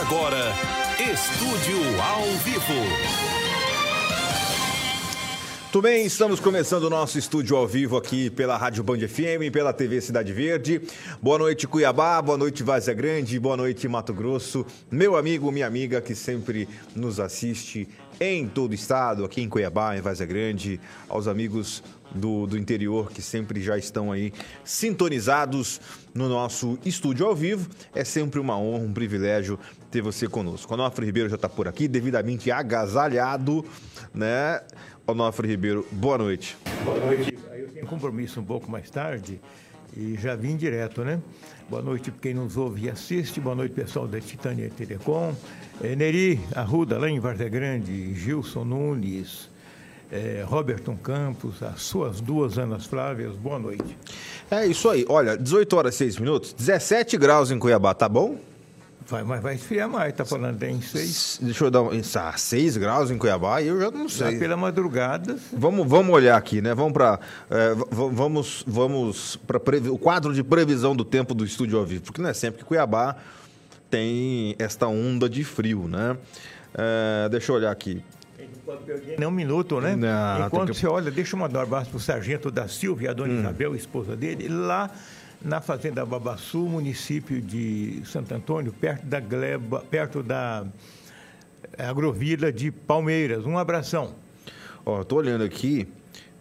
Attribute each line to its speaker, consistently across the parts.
Speaker 1: agora, Estúdio ao Vivo.
Speaker 2: Tudo bem, estamos começando o nosso estúdio ao vivo aqui pela Rádio Band FM, pela TV Cidade Verde. Boa noite, Cuiabá, boa noite, Vazia Grande, boa noite, Mato Grosso. Meu amigo, minha amiga que sempre nos assiste em todo o estado, aqui em Cuiabá, em Vazia Grande, aos amigos do, do interior que sempre já estão aí sintonizados no nosso estúdio ao vivo. É sempre uma honra, um privilégio ter você conosco. Onofre Ribeiro já está por aqui, devidamente agasalhado, né? Onofre Ribeiro, boa noite.
Speaker 3: Boa noite. Eu tenho compromisso um pouco mais tarde e já vim direto, né? Boa noite para quem nos ouve e assiste. Boa noite, pessoal da Titânia Telecom. É, Neri Arruda, lá em Grande, Gilson Nunes, é, Roberton Campos, as suas duas Anas Flávias, boa noite.
Speaker 2: É isso aí. Olha, 18 horas e 6 minutos, 17 graus em Cuiabá, tá bom?
Speaker 3: Vai, mas vai esfriar mais, tá falando em 6.
Speaker 2: Deixa eu dar um. Ah, 6 graus em Cuiabá, eu já não sei.
Speaker 3: Já pela madrugada.
Speaker 2: Vamos, vamos olhar aqui, né? Vamos para é, vamos, vamos para o quadro de previsão do tempo do estúdio ao vivo, porque não é sempre que Cuiabá tem esta onda de frio, né? É, deixa eu olhar aqui.
Speaker 3: Nem um minuto, né?
Speaker 2: Não,
Speaker 3: Enquanto
Speaker 2: que-
Speaker 3: você olha, deixa eu mandar um abraço para o sargento da Silvia, a
Speaker 2: Hum.
Speaker 3: dona Isabel, esposa dele, lá na Fazenda Babaçu, município de Santo Antônio, perto da Gleba, perto da eh, agrovila de Palmeiras. Um abração.
Speaker 2: Ó, tô olhando aqui,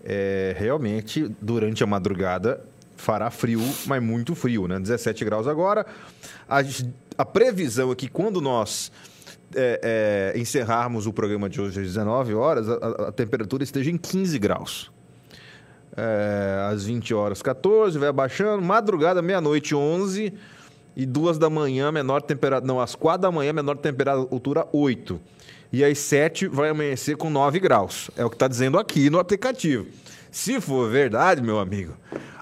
Speaker 2: é, realmente, durante a madrugada fará frio, mas muito frio, né? 17 graus agora. A, a previsão é que quando nós é, é, encerrarmos o programa de hoje às 19 horas, a- a temperatura esteja em 15 graus. É, às 20 horas 14, vai abaixando. Madrugada, meia-noite 11 e duas da manhã, menor temperatura. Não, às 4 da manhã, menor temperatura 8. E às 7 vai amanhecer com 9 graus. É o que está dizendo aqui no aplicativo. Se for verdade, meu amigo,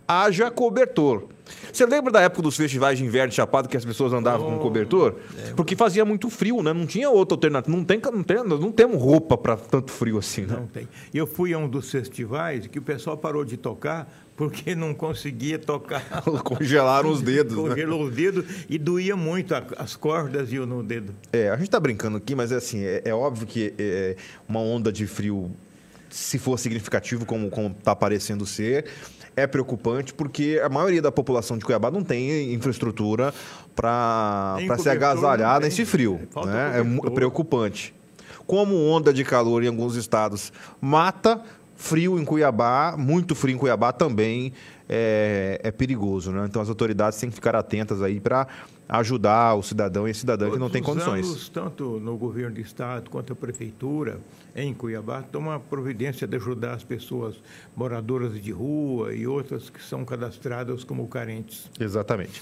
Speaker 2: haja cobertor. Você lembra da época dos festivais de inverno de Chapado que as pessoas andavam com cobertor? Porque fazia muito frio, né? Não tinha outra alternativa. Não, tem, não, tem, não temos roupa para tanto frio assim, né?
Speaker 3: Não tem. Eu fui a um dos festivais que o pessoal parou de tocar porque não conseguia tocar.
Speaker 2: Congelaram os dedos, né?
Speaker 3: Congelou os dedos e doía muito as cordas e o no dedo.
Speaker 2: É, a gente tá brincando aqui, mas é assim, é, é óbvio que é, uma onda de frio, se for significativo como, como tá parecendo ser, é preocupante porque a maioria da população de Cuiabá não tem infraestrutura para ser agasalhada
Speaker 3: tem.
Speaker 2: nesse frio. Né? É preocupante. Como onda de calor em alguns estados mata, frio em Cuiabá, muito frio em Cuiabá também é, é perigoso. Né? Então as autoridades têm que ficar atentas aí para ajudar o cidadão e a cidadã que não tem
Speaker 3: Todos
Speaker 2: condições.
Speaker 3: anos, tanto no governo do estado quanto a prefeitura em Cuiabá toma a providência de ajudar as pessoas moradoras de rua e outras que são cadastradas como carentes.
Speaker 2: Exatamente.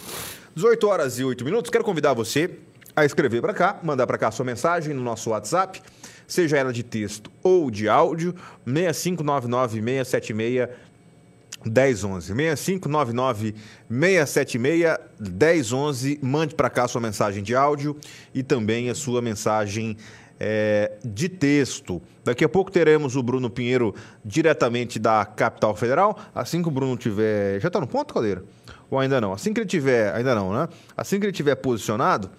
Speaker 2: 18 horas e 8 minutos. Quero convidar você a escrever para cá, mandar para cá a sua mensagem no nosso WhatsApp, seja ela de texto ou de áudio, 6599 676 1011. 6599 676 1011. Mande para cá sua mensagem de áudio e também a sua mensagem é, de texto. Daqui a pouco teremos o Bruno Pinheiro diretamente da capital federal. Assim que o Bruno tiver. Já está no ponto, Caldeira? Ou ainda não? Assim que ele tiver. Ainda não, né? Assim que ele tiver posicionado,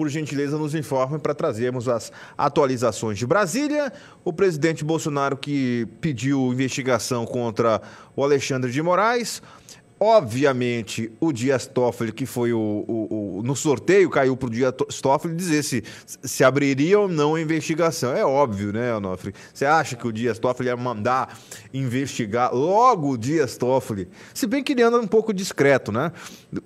Speaker 2: por gentileza, nos informe para trazermos as atualizações de Brasília. O presidente Bolsonaro que pediu investigação contra o Alexandre de Moraes. Obviamente, o Dias Toffoli, que foi o, o- o- no sorteio, caiu para o Dias Toffoli dizer se, se abriria ou não a investigação. É óbvio, né, Onofre? Você acha que o Dias Toffoli ia mandar investigar logo o Dias Toffoli? Se bem que ele anda um pouco discreto, né?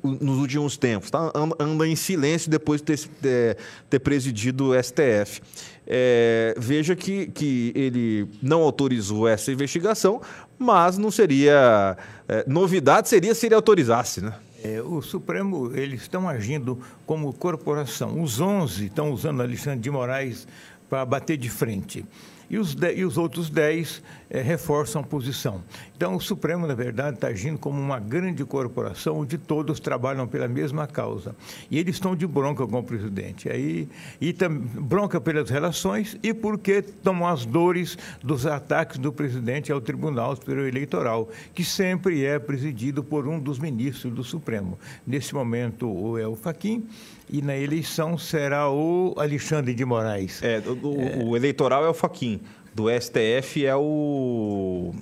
Speaker 2: Nos últimos tempos, tá? Anda- em silêncio depois de ter, ter, ter presidido o STF. É, veja que, que ele não autorizou essa investigação, mas não seria. é, novidade seria se ele autorizasse, né?
Speaker 3: É, o Supremo, eles estão agindo como corporação. Os 11 estão usando Alexandre de Moraes para bater de frente. E os, de- e os outros 10 eh, reforçam a posição. Então, o Supremo, na verdade, está agindo como uma grande corporação onde todos trabalham pela mesma causa. E eles estão de bronca com o presidente. Aí, e tam, bronca pelas relações e porque tomam as dores dos ataques do presidente ao Tribunal Superior Eleitoral, que sempre é presidido por um dos ministros do Supremo. Nesse momento, o El Fachin e na eleição será o Alexandre de Moraes.
Speaker 2: É, o, é. o eleitoral é o Faquin, do STF é o...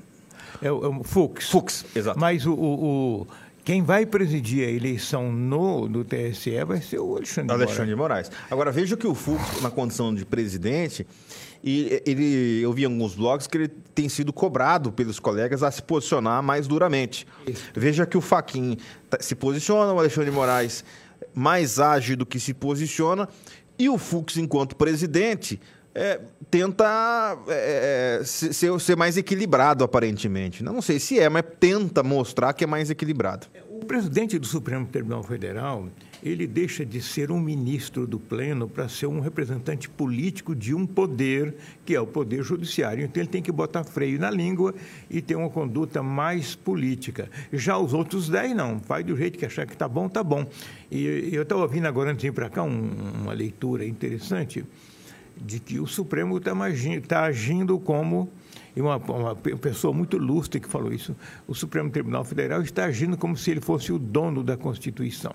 Speaker 3: É o, é o Fux.
Speaker 2: Fux, exato.
Speaker 3: Mas o, o, quem vai presidir a eleição no, do TSE vai ser o Alexandre,
Speaker 2: Alexandre de Moraes. Agora, veja que o Fux, na condição de presidente, e ele, eu vi em alguns blogs que ele tem sido cobrado pelos colegas a se posicionar mais duramente. Isso. Veja que o Faquin tá, se posiciona, o Alexandre de Moraes mais age do que se posiciona, e o Fux, enquanto presidente, é, tenta é, é ser, ser, mais equilibrado, aparentemente. Não sei se é, mas tenta mostrar que é mais equilibrado.
Speaker 3: O presidente do Supremo Tribunal Federal ele deixa de ser um ministro do pleno para ser um representante político de um poder, que é o poder judiciário. Então ele tem que botar freio na língua e ter uma conduta mais política. Já os outros dez, não. Vai do jeito que achar que está bom, está bom. E eu estava ouvindo agora, antes de ir para cá, um, uma leitura interessante de que o Supremo está tá agindo como e uma, uma, pessoa muito lustre que falou isso, o Supremo Tribunal Federal está agindo como se ele fosse o dono da Constituição.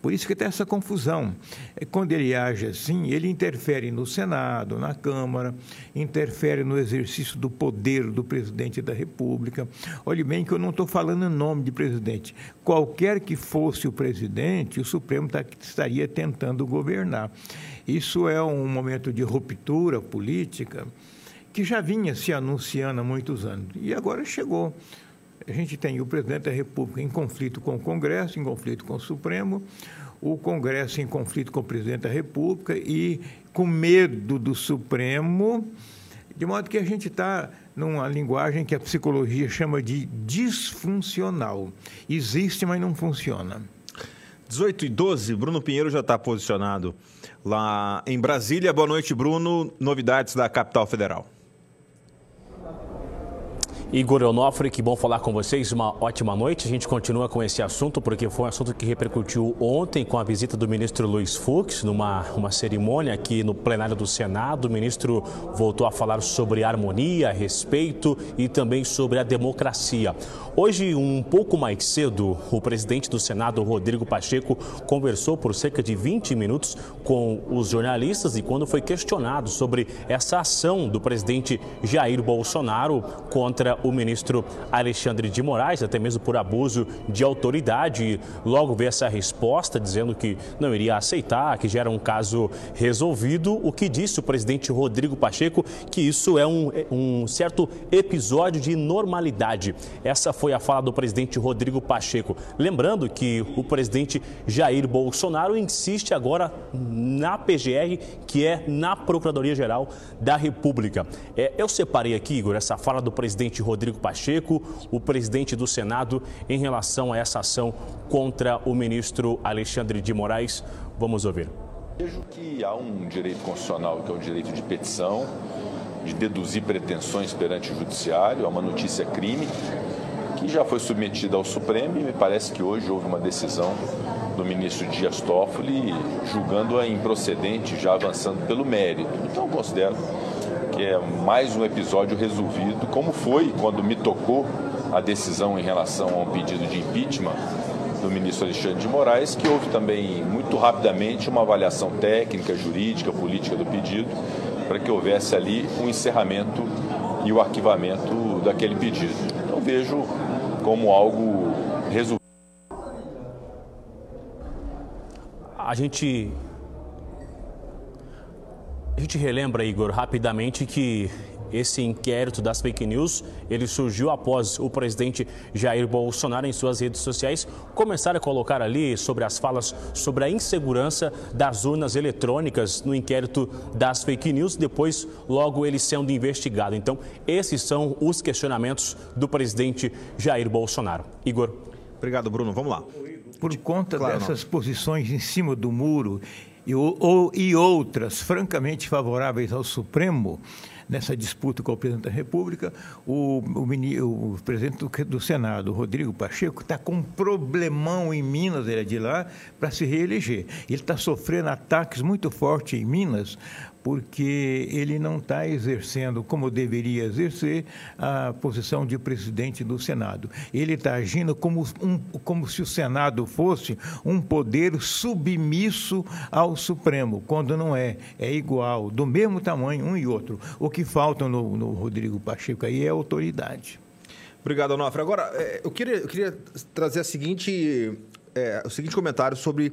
Speaker 3: Por isso que tem essa confusão. É, quando ele age assim, ele interfere no Senado, na Câmara, interfere no exercício do poder do presidente da República. Olhe bem que eu não estou falando em nome de presidente. Qualquer que fosse o presidente, o Supremo tá, estaria tentando governar. Isso é um momento de ruptura política que já vinha se anunciando há muitos anos. E agora chegou. A gente tem o presidente da República em conflito com o Congresso, em conflito com o Supremo, o Congresso em conflito com o presidente da República e com medo do Supremo, de modo que a gente está numa linguagem que a psicologia chama de disfuncional. Existe, mas não funciona.
Speaker 2: 18 e 12, Bruno Pinheiro já está posicionado lá em Brasília. Boa noite, Bruno. Novidades da capital federal.
Speaker 4: Igor Onofre, que bom falar com vocês. Uma ótima noite. A gente continua com esse assunto porque foi um assunto que repercutiu ontem com a visita do ministro Luiz Fux numa uma cerimônia aqui no plenário do Senado. O ministro voltou a falar sobre harmonia, respeito e também sobre a democracia. Hoje, um pouco mais cedo, o presidente do Senado, Rodrigo Pacheco, conversou por cerca de 20 minutos com os jornalistas e quando foi questionado sobre essa ação do presidente Jair Bolsonaro contra o ministro Alexandre de Moraes, até mesmo por abuso de autoridade, logo veio essa resposta dizendo que não iria aceitar, que já era um caso resolvido, o que disse o presidente Rodrigo Pacheco, que isso é um, um certo episódio de normalidade. Essa foi a fala do presidente Rodrigo Pacheco. Lembrando que o presidente Jair Bolsonaro insiste agora na PGR, que é na Procuradoria-Geral da República. É, eu separei aqui, Igor, essa fala do presidente Rodrigo Pacheco, o presidente do Senado, em relação a essa ação contra o ministro Alexandre de Moraes. Vamos ouvir.
Speaker 5: Vejo que há um direito constitucional, que é o direito de petição, de deduzir pretensões perante o judiciário, é uma notícia crime que já foi submetida ao Supremo e me parece que hoje houve uma decisão do ministro Dias Toffoli julgando-a improcedente, já avançando pelo mérito. Então, considero que é mais um episódio resolvido, como foi quando me tocou a decisão em relação ao pedido de impeachment do ministro Alexandre de Moraes, que houve também muito rapidamente uma avaliação técnica, jurídica, política do pedido, para que houvesse ali o um encerramento e o arquivamento daquele pedido. Então vejo como algo resolvido.
Speaker 4: A gente a gente relembra, Igor, rapidamente que esse inquérito das fake news, ele surgiu após o presidente Jair Bolsonaro em suas redes sociais começar a colocar ali sobre as falas sobre a insegurança das urnas eletrônicas no inquérito das fake news, depois logo ele sendo investigado. Então, esses são os questionamentos do presidente Jair Bolsonaro. Igor.
Speaker 2: Obrigado, Bruno. Vamos lá.
Speaker 3: Por conta claro, dessas não. posições em cima do muro e, ou, e outras francamente favoráveis ao Supremo, nessa disputa com o presidente da República. O, o, o presidente do, do, Senado, Rodrigo Pacheco, está com um problemão em Minas, ele é de lá, para se reeleger. Ele está sofrendo ataques muito fortes em Minas porque ele não está exercendo como deveria exercer a posição de presidente do Senado. Ele está agindo como, um, como se o Senado fosse um poder submisso ao Supremo, quando não é. É igual, do mesmo tamanho, um e outro. O que falta no, no Rodrigo Pacheco aí é autoridade.
Speaker 2: Obrigado, Onofre. Agora, é, eu queria, eu queria trazer a seguinte, é, o seguinte comentário sobre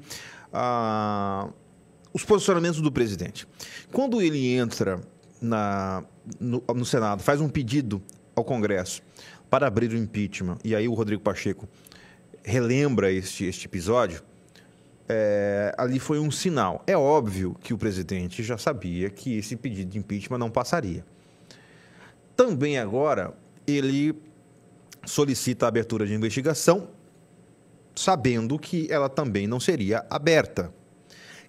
Speaker 2: a. Uh os posicionamentos do presidente. Quando ele entra na, no, no, Senado, faz um pedido ao Congresso para abrir o impeachment, e aí o Rodrigo Pacheco relembra este, este episódio, é, ali foi um sinal. É óbvio que o presidente já sabia que esse pedido de impeachment não passaria. Também agora, ele solicita a abertura de investigação, sabendo que ela também não seria aberta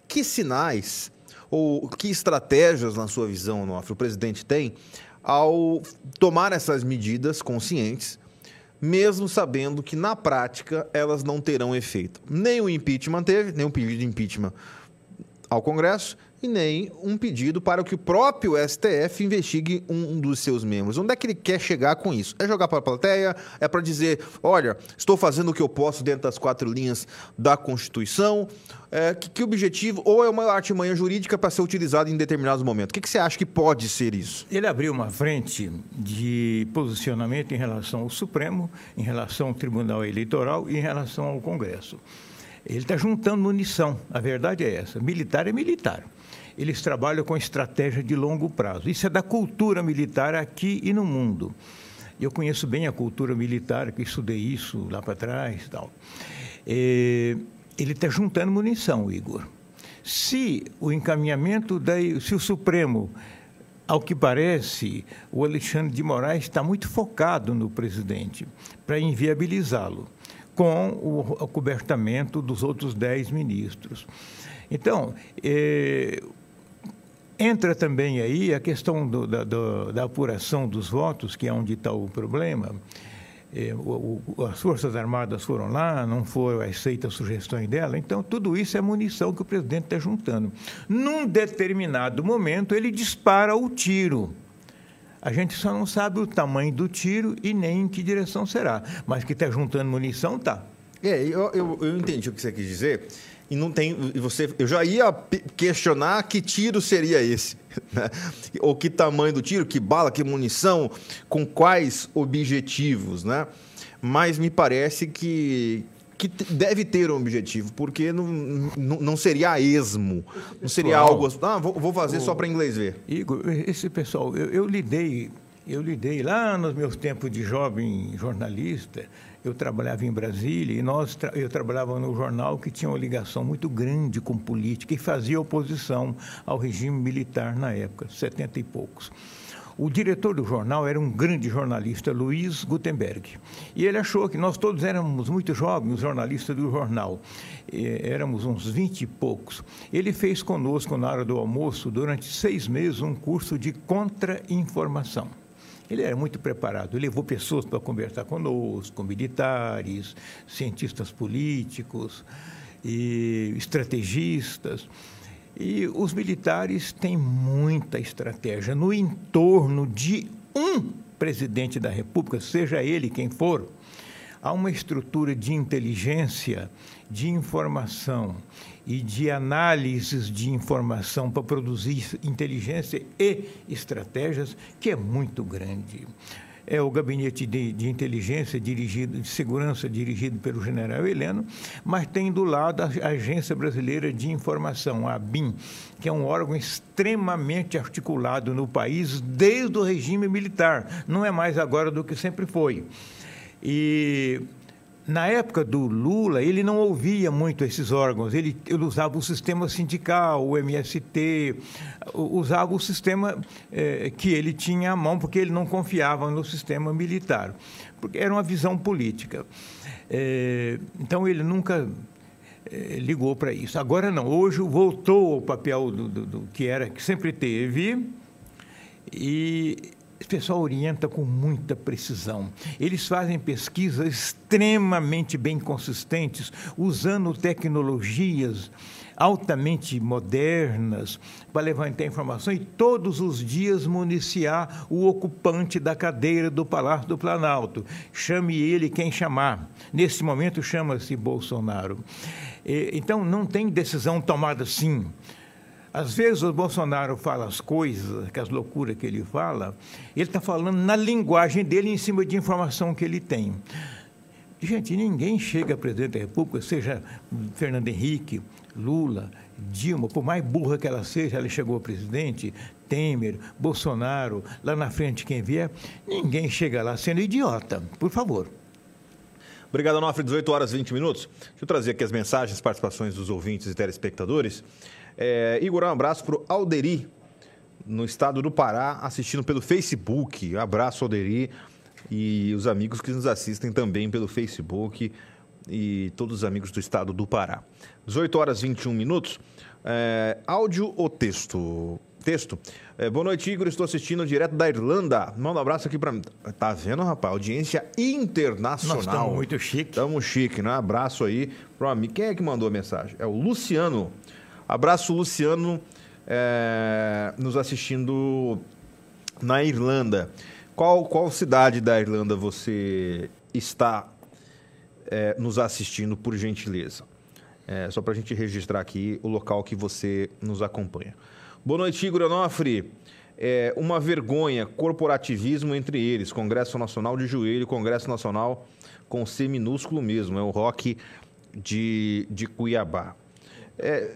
Speaker 2: que sinais ou que estratégias, na sua visão, Onofre, o presidente tem ao tomar essas medidas conscientes, mesmo sabendo que na prática elas não terão efeito. Nem o impeachment teve, nem o pedido de impeachment ao Congresso, e nem um pedido para que o próprio STF investigue um dos seus membros. Onde é que ele quer chegar com isso? É jogar para a plateia? É para dizer, olha, estou fazendo o que eu posso dentro das quatro linhas da Constituição? É, que, que, objetivo? Ou é uma artimanha jurídica para ser utilizada em determinados momentos? O que, que você acha que pode ser isso?
Speaker 3: Ele abriu uma frente de posicionamento em relação ao Supremo, em relação ao Tribunal Eleitoral e em relação ao Congresso. Ele está juntando munição. A verdade é essa. Militar é militar eles trabalham com estratégia de longo prazo. Isso é da cultura militar aqui e no mundo. Eu conheço bem a cultura militar, que estudei isso lá para trás tal. É, ele está juntando munição, Igor. Se o encaminhamento, da, se o Supremo, ao que parece, o Alexandre de Moraes está muito focado no presidente para inviabilizá-lo, com o acobertamento dos outros dez ministros. Então, é, Entra também aí a questão do, da, do, da, apuração dos votos, que é onde está o problema. É, o, o, as Forças Armadas foram lá, não foram aceitas sugestões dela, então tudo isso é munição que o presidente está juntando. Num determinado momento, ele dispara o tiro. A gente só não sabe o tamanho do tiro e nem em que direção será. Mas que está juntando munição, tá.
Speaker 2: É, eu, eu, eu entendi o que você quis dizer e não tem. Você, eu já ia questionar que tiro seria esse, né? ou que tamanho do tiro, que bala, que munição, com quais objetivos, né? Mas me parece que que deve ter um objetivo, porque não, não, não seria a esmo, não seria algo. Ah, vou, vou fazer o, só para inglês ver.
Speaker 3: Igor, esse pessoal, eu, eu lidei, eu lidei lá nos meus tempos de jovem jornalista eu trabalhava em Brasília e nós eu trabalhava no jornal que tinha uma ligação muito grande com política e fazia oposição ao regime militar na época, 70 e poucos. O diretor do jornal era um grande jornalista, Luiz Gutenberg. E ele achou que nós todos éramos muito jovens, jornalistas do jornal. éramos uns vinte e poucos. Ele fez conosco, na hora do almoço, durante seis meses, um curso de contra-informação. Ele era muito preparado, ele levou pessoas para conversar conosco, militares, cientistas políticos e estrategistas. E os militares têm muita estratégia no entorno de um presidente da República, seja ele quem for. Há uma estrutura de inteligência, de informação e de análises de informação para produzir inteligência e estratégias que é muito grande. É o gabinete de, de inteligência dirigido, de segurança dirigido pelo general Heleno, mas tem do lado a Agência Brasileira de Informação, a ABIN, que é um órgão extremamente articulado no país desde o regime militar. Não é mais agora do que sempre foi. E na época do Lula, ele não ouvia muito esses órgãos, ele, ele usava o sistema sindical, o MST, usava o sistema eh, que ele tinha à mão, porque ele não confiava no sistema militar, porque era uma visão política. Eh, então, ele nunca eh, ligou para isso. Agora não, hoje voltou ao papel do, do, do, que era, que sempre teve, E esse pessoal orienta com muita precisão. Eles fazem pesquisas extremamente bem consistentes, usando tecnologias altamente modernas para levantar informação e todos os dias municiar o ocupante da cadeira do Palácio do Planalto. Chame ele quem chamar. Nesse momento chama-se Bolsonaro. Então não tem decisão tomada assim. Às vezes o Bolsonaro fala as coisas, aquelas loucuras que ele fala, ele está falando na linguagem dele em cima de informação que ele tem. Gente, ninguém chega a presidente da República, seja Fernando Henrique, Lula, Dilma, por mais burra que ela seja, ela chegou a presidente, Temer, Bolsonaro, lá na frente quem vier, ninguém chega lá sendo idiota, por favor.
Speaker 2: Obrigado, Onofre. 18 horas e 20 minutos. Deixa eu trazer aqui as mensagens, participações dos ouvintes e telespectadores. É, Igor, um abraço para o Alderi, no estado do Pará, assistindo pelo Facebook. Um abraço, Alderi, e os amigos que nos assistem também pelo Facebook e todos os amigos do estado do Pará. 18 horas e 21 minutos. É, áudio ou texto? Texto. É, boa noite, Igor. Estou assistindo direto da Irlanda. Manda um abraço aqui para mim. Tá vendo, rapaz? Audiência internacional. Nós
Speaker 3: estamos muito chique.
Speaker 2: Estamos chique, né? Abraço aí para amigo. Quem é que mandou a mensagem? É o Luciano. Abraço, Luciano, é, nos assistindo na Irlanda. Qual, qual cidade da Irlanda você está é, nos assistindo, por gentileza? É, só para a gente registrar aqui o local que você nos acompanha. Boa noite, Igor Onofre. É uma vergonha, corporativismo entre eles. Congresso Nacional de joelho, Congresso Nacional com C minúsculo mesmo. É o rock de, de Cuiabá. É,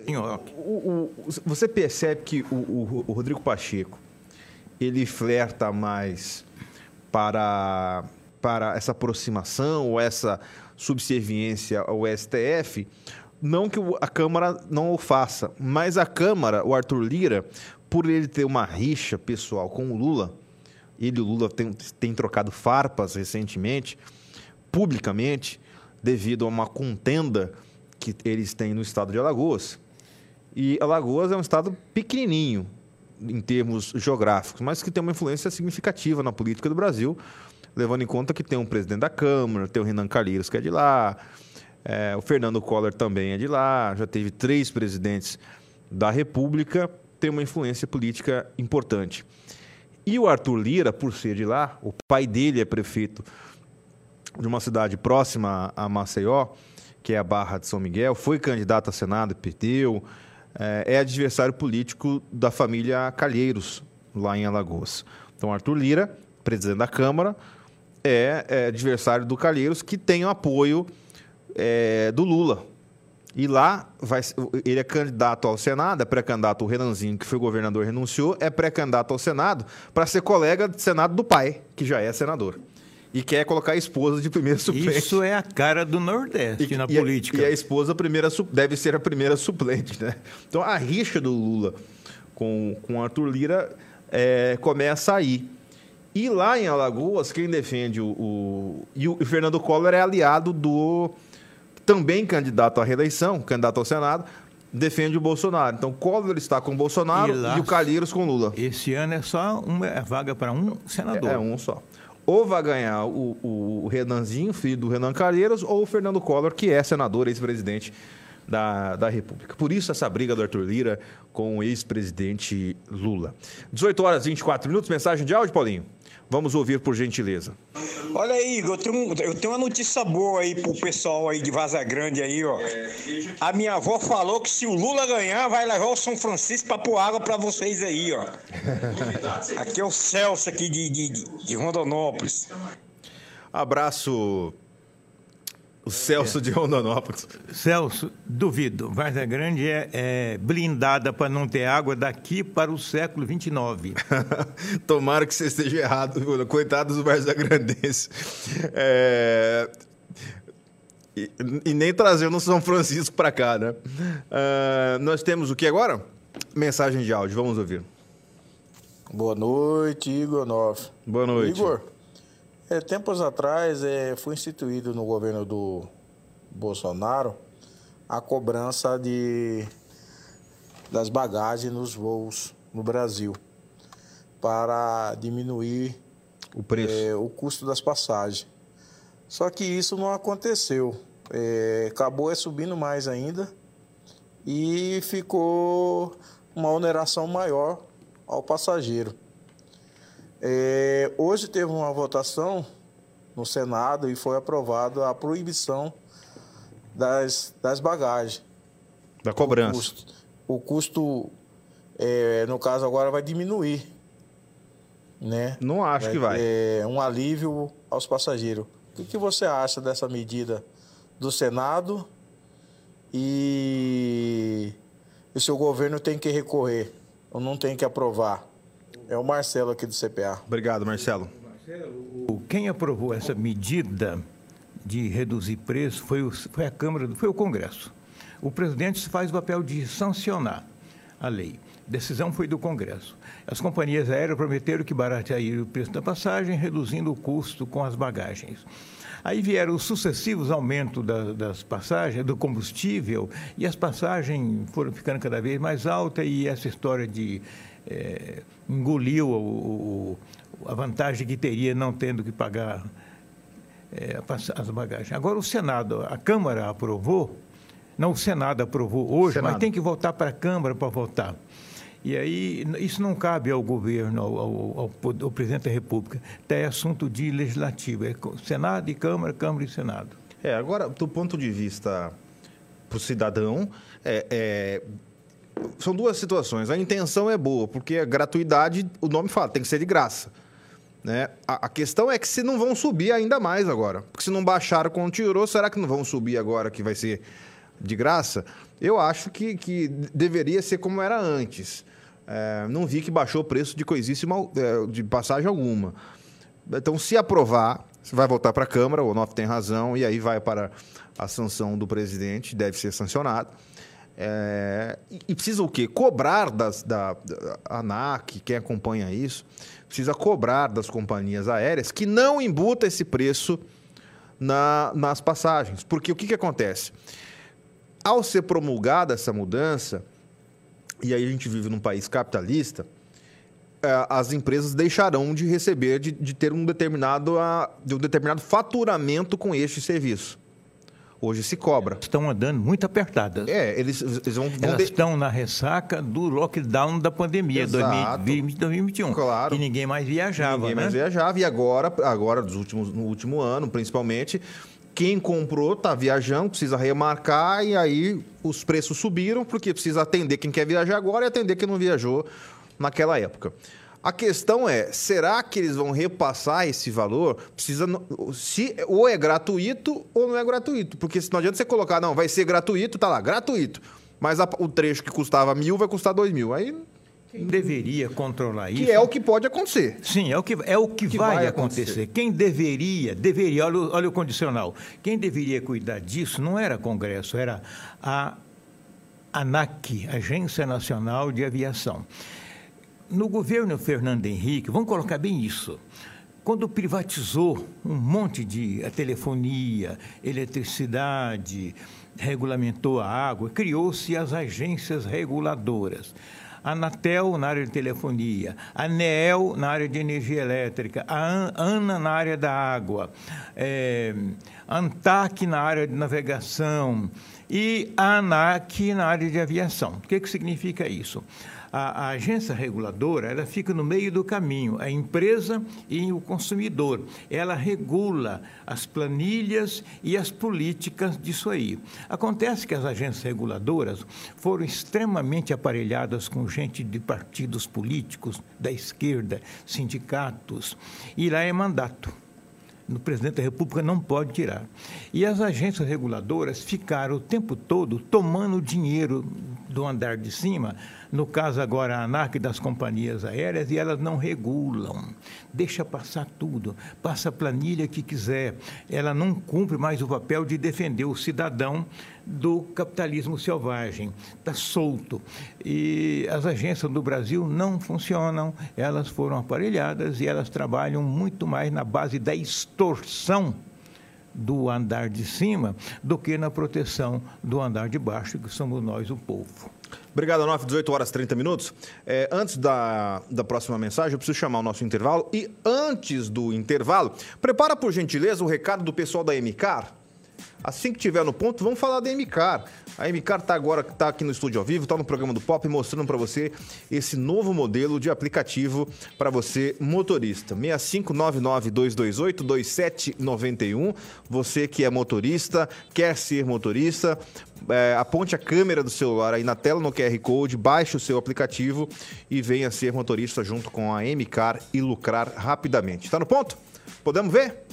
Speaker 2: o, o, você percebe que o, o, Rodrigo Pacheco ele flerta mais para, para essa aproximação ou essa subserviência ao STF, não que a Câmara não o faça, mas a Câmara, o Arthur Lira, por ele ter uma rixa pessoal com o Lula, ele e o Lula tem, tem trocado farpas recentemente, publicamente, devido a uma contenda que eles têm no estado de Alagoas. E Alagoas é um estado pequenininho em termos geográficos, mas que tem uma influência significativa na política do Brasil, levando em conta que tem um presidente da Câmara, tem o Renan Calheiros, que é de lá, é, o Fernando Collor também é de lá, já teve três presidentes da República, tem uma influência política importante. E o Arthur Lira, por ser de lá, o pai dele é prefeito de uma cidade próxima a Maceió, que é a Barra de São Miguel, foi candidato a Senado e perdeu, é, é adversário político da família Calheiros, lá em Alagoas. Então, Arthur Lira, presidente da Câmara, é, é adversário do Calheiros, que tem o apoio é, do Lula. E lá vai, ele é candidato ao Senado, é pré-candidato o Renanzinho, que foi governador renunciou, é pré-candidato ao Senado para ser colega de Senado do pai, que já é senador. E quer colocar a esposa de primeira suplente.
Speaker 3: Isso é a cara do Nordeste e, na
Speaker 2: e
Speaker 3: política.
Speaker 2: A, e a esposa primeira, deve ser a primeira suplente, né? Então a rixa do Lula com, com Arthur Lira é, começa aí. E lá em Alagoas, quem defende o, o. E o Fernando Collor é aliado do também candidato à reeleição, candidato ao Senado, defende o Bolsonaro. Então, Collor está com o Bolsonaro e, lá, e o Calheiros com Lula.
Speaker 3: Esse ano é só uma é vaga para um senador.
Speaker 2: É, é, um só. Ou vai ganhar o, o Renanzinho, filho do Renan Calheiros, ou o Fernando Collor, que é senador, ex-presidente da, da República. Por isso, essa briga do Arthur Lira com o ex-presidente Lula. 18 horas e 24 minutos, mensagem de áudio, Paulinho. Vamos ouvir, por gentileza.
Speaker 6: Olha aí, eu tenho, eu tenho uma notícia boa aí pro pessoal aí de Vaza Grande aí, ó. A minha avó falou que se o Lula ganhar, vai levar o São Francisco pra pôr água pra vocês aí, ó. Aqui é o Celso aqui de, de, de Rondonópolis.
Speaker 2: Abraço o Celso é. de Rondonópolis.
Speaker 3: Celso, duvido. Varza Grande é, é blindada para não ter água daqui para o século XXIX.
Speaker 2: Tomara que você esteja errado. Coitados dos Varza Grandenses. É... E, e, nem trazendo São Francisco para cá, né? Uh, nós temos o que agora? Mensagem de áudio, vamos ouvir.
Speaker 7: Boa noite, Igor Noff.
Speaker 2: Boa noite.
Speaker 7: Igor, é, tempos atrás é, foi instituído no governo do Bolsonaro a cobrança de, das bagagens nos voos no Brasil. para diminuir
Speaker 2: O preço.
Speaker 7: é, o custo das passagens. Só que isso não aconteceu. É, acabou é subindo mais ainda e ficou uma oneração maior ao passageiro. É, hoje teve uma votação no Senado e foi aprovada a proibição das, das bagagens.
Speaker 2: da cobrança.
Speaker 7: O custo, o custo, é, no caso agora, vai diminuir. Né?
Speaker 2: Não acho que vai.
Speaker 7: É um alívio aos passageiros. O que, que você acha dessa medida do Senado e o seu governo tem que recorrer ou não tem que aprovar? É o Marcelo aqui do CPA.
Speaker 2: Obrigado, Marcelo.
Speaker 3: Quem aprovou essa medida de reduzir preço foi, o- foi a Câmara, foi o Congresso. O presidente faz o papel de sancionar a lei. A decisão foi do Congresso. As companhias aéreas prometeram que barateariam o preço da passagem, reduzindo o custo com as bagagens. Aí vieram os sucessivos aumentos da- das passagens, do combustível, e as passagens foram ficando cada vez mais altas, e essa história de eh, engoliu o- o- a vantagem que teria não tendo que pagar passa- as bagagens. Agora o Senado, a Câmara aprovou, não o Senado aprovou hoje,
Speaker 2: Senado.
Speaker 3: mas tem que voltar para a Câmara para votar. E aí, isso não cabe ao governo, ao, ao- ao ao presidente da República. É assunto de legislativo. É Senado e Câmara, Câmara e Senado.
Speaker 2: É, agora, do ponto de vista para o cidadão, é, é, são duas situações. A intenção é boa, porque a gratuidade, o nome fala, tem que ser de graça. Né? A, a questão é que se não vão subir ainda mais agora. Porque se não baixaram quando tirou, será que não vão subir agora que vai ser de graça? Eu acho que, que deveria ser como era antes. É, não vi que baixou o preço de coisíssima, é, de passagem alguma. Então, se aprovar, vai voltar para a Câmara, o Onof tem razão, e aí vai para a sanção do presidente, deve ser sancionado. É, e precisa o quê? Cobrar das, da, da ANAC, quem acompanha isso, precisa cobrar das companhias aéreas que não embuta esse preço na- nas passagens. Porque o que, que acontece? Ao ser promulgada essa mudança, e aí a gente vive num país capitalista, eh, as empresas deixarão de receber, de, de ter um determinado, de um determinado faturamento com este serviço. Hoje se cobra.
Speaker 3: Estão andando muito apertadas.
Speaker 2: É, eles, eles vão,
Speaker 3: Elas
Speaker 2: de-
Speaker 3: estão na ressaca do lockdown da pandemia,
Speaker 2: Exato.
Speaker 3: 2020, 2021.
Speaker 2: Claro.
Speaker 3: Que ninguém mais viajava,
Speaker 2: Ninguém
Speaker 3: né?
Speaker 2: mais viajava. E agora, agora dos últimos, no último ano, principalmente, quem comprou está viajando, precisa remarcar e aí os preços subiram porque precisa atender quem quer viajar agora e atender quem não viajou naquela época. A questão é, será que eles vão repassar esse valor? Precisa, se ou é gratuito ou não é gratuito, porque se não adianta você colocar, não, vai ser gratuito, tá lá, gratuito. Mas a- o trecho que custava mil vai custar dois mil. Aí,
Speaker 3: deveria controlar isso?
Speaker 2: que é o que pode acontecer.
Speaker 3: Sim, é o que, é o que,
Speaker 2: Que
Speaker 3: vai,
Speaker 2: vai
Speaker 3: acontecer.
Speaker 2: acontecer.
Speaker 3: Quem deveria, deveria, olha, o- olha o condicional. Quem deveria cuidar disso não era Congresso, era a ANAC, Agência Nacional de Aviação. No governo Fernando Henrique, vamos colocar bem isso. Quando privatizou um monte de a telefonia, eletricidade, regulamentou a água, criou-se as agências reguladoras. A Anatel na área de telefonia, a NEEL na área de energia elétrica, a An- ANA na área da água, eh, a ANTAC na área de navegação e a ANAC na área de aviação. O que, que significa isso? A, a agência reguladora ela fica no meio do caminho, a empresa e o consumidor. Ela regula as planilhas e as políticas disso aí. Acontece que as agências reguladoras foram extremamente aparelhadas com gente de partidos políticos, da esquerda, sindicatos, e lá é mandato no presidente da República não pode tirar. E as agências reguladoras ficaram o tempo todo tomando dinheiro do andar de cima, no caso agora a ANAC das companhias aéreas, e elas não regulam. Deixa passar tudo, passa a planilha que quiser. Ela não cumpre mais o papel de defender o cidadão do capitalismo selvagem. Está solto. E as agências do Brasil não funcionam, elas foram aparelhadas e elas trabalham muito mais na base da extorsão do andar de cima do que na proteção do andar de baixo, que somos nós, o povo.
Speaker 2: Obrigado, 9, 18 horas 30 minutos. É, antes da, da próxima mensagem, eu preciso chamar o nosso intervalo. E antes do intervalo, prepara por gentileza o recado do pessoal da MCAR. Assim que tiver no ponto, vamos falar da MCAR. A MCAR está agora tá aqui no estúdio ao vivo, está no programa do Pop, mostrando para você esse novo modelo de aplicativo para você motorista. 65992282791. Você que é motorista, quer ser motorista, é, aponte a câmera do celular aí na tela no QR Code, baixe o seu aplicativo e venha ser motorista junto com a MCAR e lucrar rapidamente. Está no ponto? Podemos ver?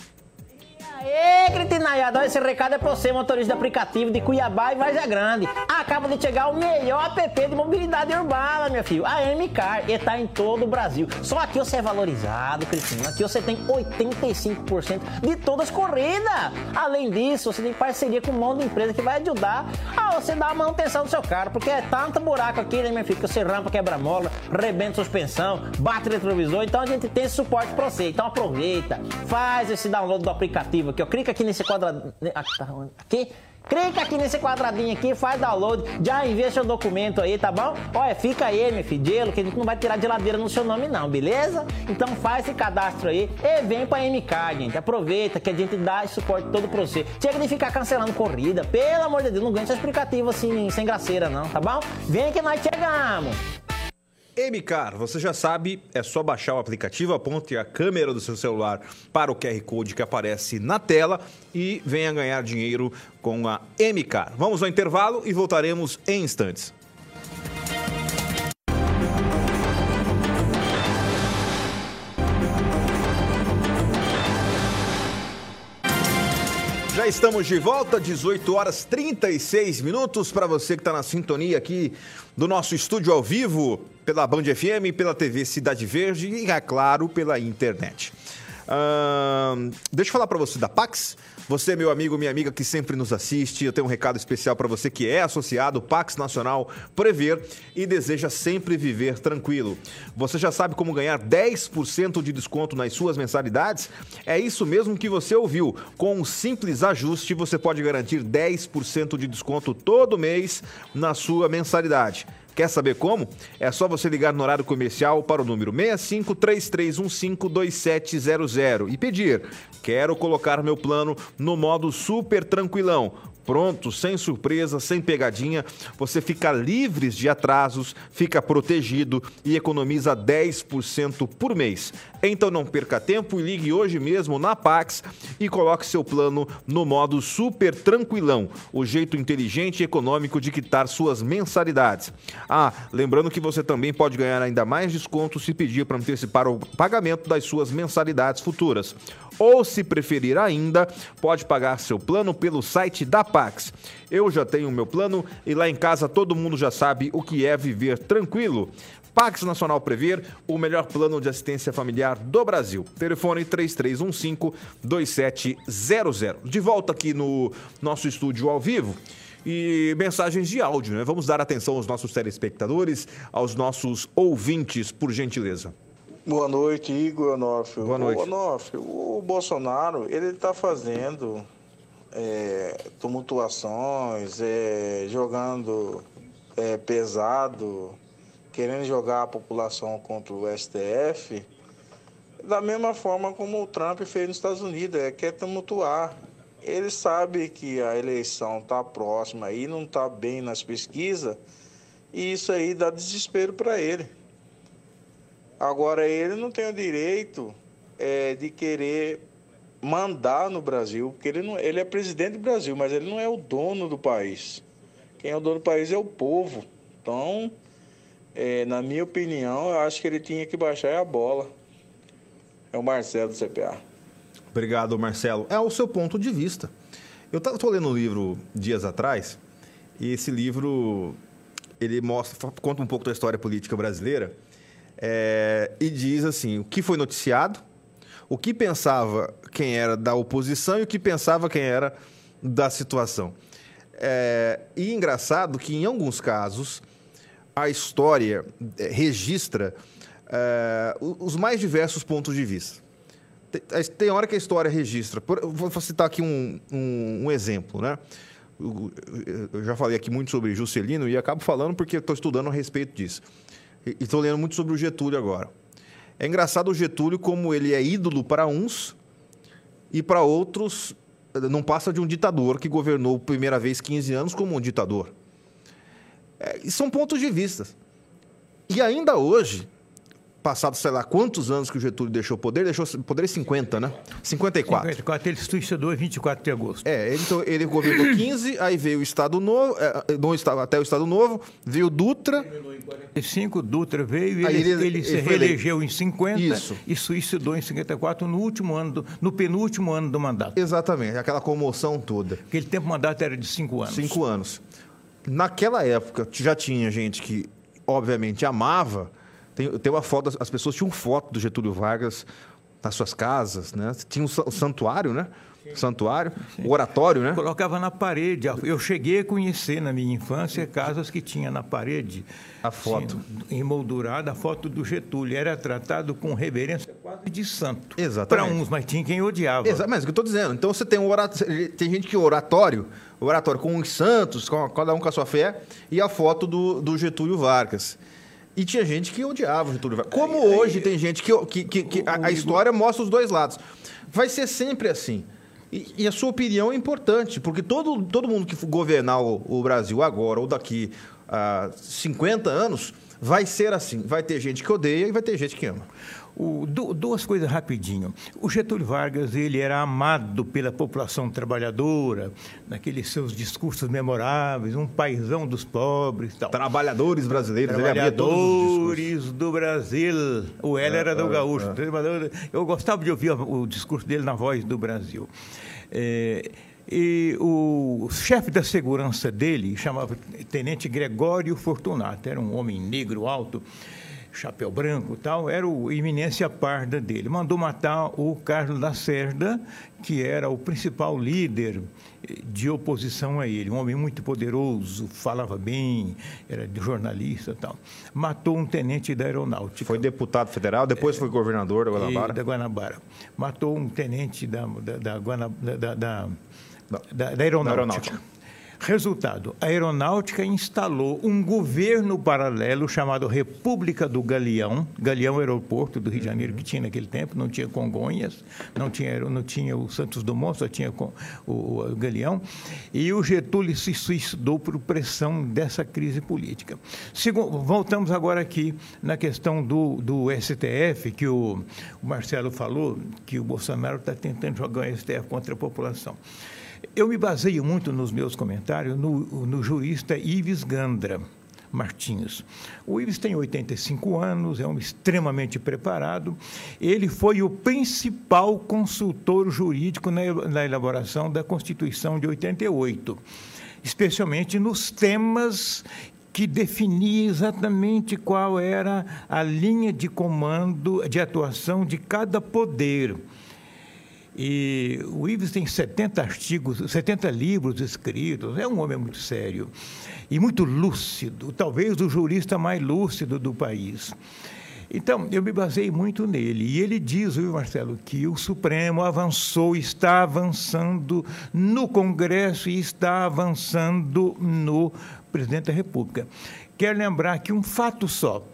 Speaker 8: Aê, cretinaiada, esse recado é pra você, motorista de aplicativo de Cuiabá e Várzea Grande. Acaba de chegar o melhor app de mobilidade urbana, meu filho, a MCAR, e tá em todo o Brasil. Só aqui você é valorizado, Cristina, aqui você tem 85% de todas as corridas. Além disso, você tem parceria com um monte de empresa que vai ajudar a você dar a manutenção do seu carro, porque é tanto buraco aqui, né, meu filho, que você rampa, quebra mola, rebenta suspensão, bate retrovisor, então a gente tem esse suporte pra você. Então aproveita, faz esse download do aplicativo aqui, ó. Clica aqui nesse quadradinho. Aqui. Clica aqui nesse quadradinho aqui, faz download, já envia seu documento aí, tá bom? Olha, fica aí, meu filho, gelo, que a gente não vai tirar geladeira no seu nome não, beleza? Então faz esse cadastro aí e vem pra MK, gente. Aproveita que a gente dá esse suporte todo pra você. Chega de ficar cancelando corrida, pelo amor de Deus, não ganha esse aplicativo assim, sem graceira não, tá bom? Vem que nós chegamos!
Speaker 2: MCAR, você já sabe, é só baixar o aplicativo, aponte a câmera do seu celular para o QR Code que aparece na tela e venha ganhar dinheiro com a MCAR. Vamos ao intervalo e voltaremos em instantes. Já estamos de volta, 18 horas 36 minutos para você que está na sintonia aqui do nosso estúdio ao vivo pela Band FM, pela TV Cidade Verde e, é claro, pela internet. Uh, deixa eu falar para você da Pax. Você, meu amigo, minha amiga que sempre nos assiste, eu tenho um recado especial para você que é associado Pax Nacional Prever e deseja sempre viver tranquilo. Você já sabe como ganhar 10% de desconto nas suas mensalidades? É isso mesmo que você ouviu. Com um simples ajuste, você pode garantir 10% de desconto todo mês na sua mensalidade. Quer saber como? É só você ligar no horário comercial para o número 6533152700 e pedir: Quero colocar meu plano no modo super tranquilão pronto, sem surpresa, sem pegadinha. Você fica livre de atrasos, fica protegido e economiza 10% por mês. Então não perca tempo e ligue hoje mesmo na Pax e coloque seu plano no modo super tranquilão, o jeito inteligente e econômico de quitar suas mensalidades. Ah, lembrando que você também pode ganhar ainda mais desconto se pedir para antecipar o pagamento das suas mensalidades futuras. Ou, se preferir ainda, pode pagar seu plano pelo site da Pax. Eu já tenho o meu plano e lá em casa todo mundo já sabe o que é viver tranquilo. Pax Nacional Prever, o melhor plano de assistência familiar do Brasil. Telefone 3315-2700. De volta aqui no nosso estúdio ao vivo e mensagens de áudio, né? Vamos dar atenção aos nossos telespectadores, aos nossos ouvintes, por gentileza.
Speaker 7: Boa noite, Igor Onofre.
Speaker 2: Boa noite.
Speaker 7: Onofre, o Bolsonaro, ele está fazendo é, tumultuações, é, jogando é, pesado, querendo jogar a população contra o STF, da mesma forma como o Trump fez nos Estados Unidos, é, quer tumultuar. Ele sabe que a eleição está próxima e não está bem nas pesquisas, e isso aí dá desespero para ele. Agora, ele não tem o direito é, de querer mandar no Brasil, porque ele, não, ele é presidente do Brasil, mas ele não é o dono do país. Quem é o dono do país é o povo. Então, é, na minha opinião, eu acho que ele tinha que baixar a bola. É o Marcelo do CPA.
Speaker 2: Obrigado, Marcelo. É o seu ponto de vista. Eu estou lendo um livro dias atrás, e esse livro ele mostra, conta um pouco da história política brasileira é, e diz assim: o que foi noticiado, o que pensava quem era da oposição e o que pensava quem era da situação. É, e engraçado que, em alguns casos, a história é, registra é, os mais diversos pontos de vista. Tem, tem hora que a história registra. Por, vou citar aqui um, um, um exemplo, né? Eu já falei aqui muito sobre Juscelino e acabo falando porque estou estudando a respeito disso. E estou lendo muito sobre o Getúlio agora. É engraçado o Getúlio como ele é ídolo para uns e para outros não passa de um ditador que governou primeira vez 15 anos como um ditador. É, são pontos de vista. E ainda hoje, passado sei lá quantos anos que o Getúlio deixou o poder, deixou o poder em 50, né? 54.
Speaker 3: 54, ele suicidou em 24 de agosto.
Speaker 2: É, então ele governou 15, aí veio o Estado Novo, é, não estava até o Estado Novo, veio o Dutra.
Speaker 3: Em 45, Dutra veio, ele, ele, ele, se reelegeu em 50 Isso. e suicidou em 54 no último ano, do, no penúltimo ano do mandato.
Speaker 2: Exatamente, aquela comoção toda.
Speaker 3: Aquele tempo o mandato era de cinco anos.
Speaker 2: Cinco anos. Naquela época já tinha gente que, obviamente, amava tem, tem uma foto, as pessoas tinham foto do Getúlio Vargas nas suas casas, né? Tinha o santuário, né? Santuário, o oratório, né?
Speaker 3: Colocava na parede. Eu cheguei a conhecer na minha infância casas que tinha na parede
Speaker 2: a foto
Speaker 3: assim, emoldurada, a foto do Getúlio. Era tratado com reverência quase de santo.
Speaker 2: Exatamente.
Speaker 3: Para uns, mas tinha quem odiava.
Speaker 2: Exato, mas é o que eu estou dizendo. Então você tem um oratório, tem gente que oratório, o oratório com os santos, com, cada um com a sua fé, e a foto do, do Getúlio Vargas. E tinha gente que odiava o Getúlio Vargas. Como aí, hoje aí, tem gente que, que, que, que a, a, história mostra os dois lados. Vai ser sempre assim. E, e, a sua opinião é importante, porque todo, todo mundo que governar o, o Brasil agora ou daqui a 50 anos vai ser assim. Vai ter gente que odeia e vai ter gente que ama.
Speaker 3: O, duas coisas rapidinho. O Getúlio Vargas ele era amado pela população trabalhadora, naqueles seus discursos memoráveis, um paisão dos pobres, tal.
Speaker 2: Trabalhadores brasileiros,
Speaker 3: trabalhadores do Brasil. O L era do é, gaúcho. É. Eu gostava de ouvir o discurso dele na voz do Brasil. É, e o chefe da segurança dele chamava Tenente Gregório Fortunato, era um homem negro alto chapéu branco tal, era o iminência parda dele. Mandou matar o Carlos Lacerda, que era o principal líder de oposição a ele, um homem muito poderoso, falava bem, era jornalista tal. Matou um tenente da aeronáutica.
Speaker 2: Foi deputado federal, depois é, foi governador da Guanabara.
Speaker 3: Da Guanabara. Matou um tenente da, da, da, da, da, da aeronáutica. aeronáutica. Resultado: a aeronáutica instalou um governo paralelo chamado República do Galeão. Galeão aeroporto do Rio de Janeiro que tinha naquele tempo, não tinha Congonhas, não tinha, não tinha o Santos Dumont, só tinha o, o, Galeão. E o Getúlio se suicidou por pressão dessa crise política. Segundo, voltamos agora aqui na questão do, do STF, que o, o Marcelo falou, que o Bolsonaro está tentando jogar o STF contra a população. Eu me baseio muito nos meus comentários no, no jurista Ives Gandra. Martins. O Ives tem 85 anos, é um extremamente preparado. Ele foi o principal consultor jurídico na, elaboração da Constituição de 88, especialmente nos temas que definia exatamente qual era a linha de comando, de atuação de cada poder. E o Ives tem 70 artigos, 70 livros escritos, é um homem muito sério e muito lúcido, talvez o jurista mais lúcido do país. Então, eu me basei muito nele. E ele diz, viu, Marcelo, que o Supremo avançou, está avançando no Congresso e está avançando no presidente da República. Quero lembrar que um fato só.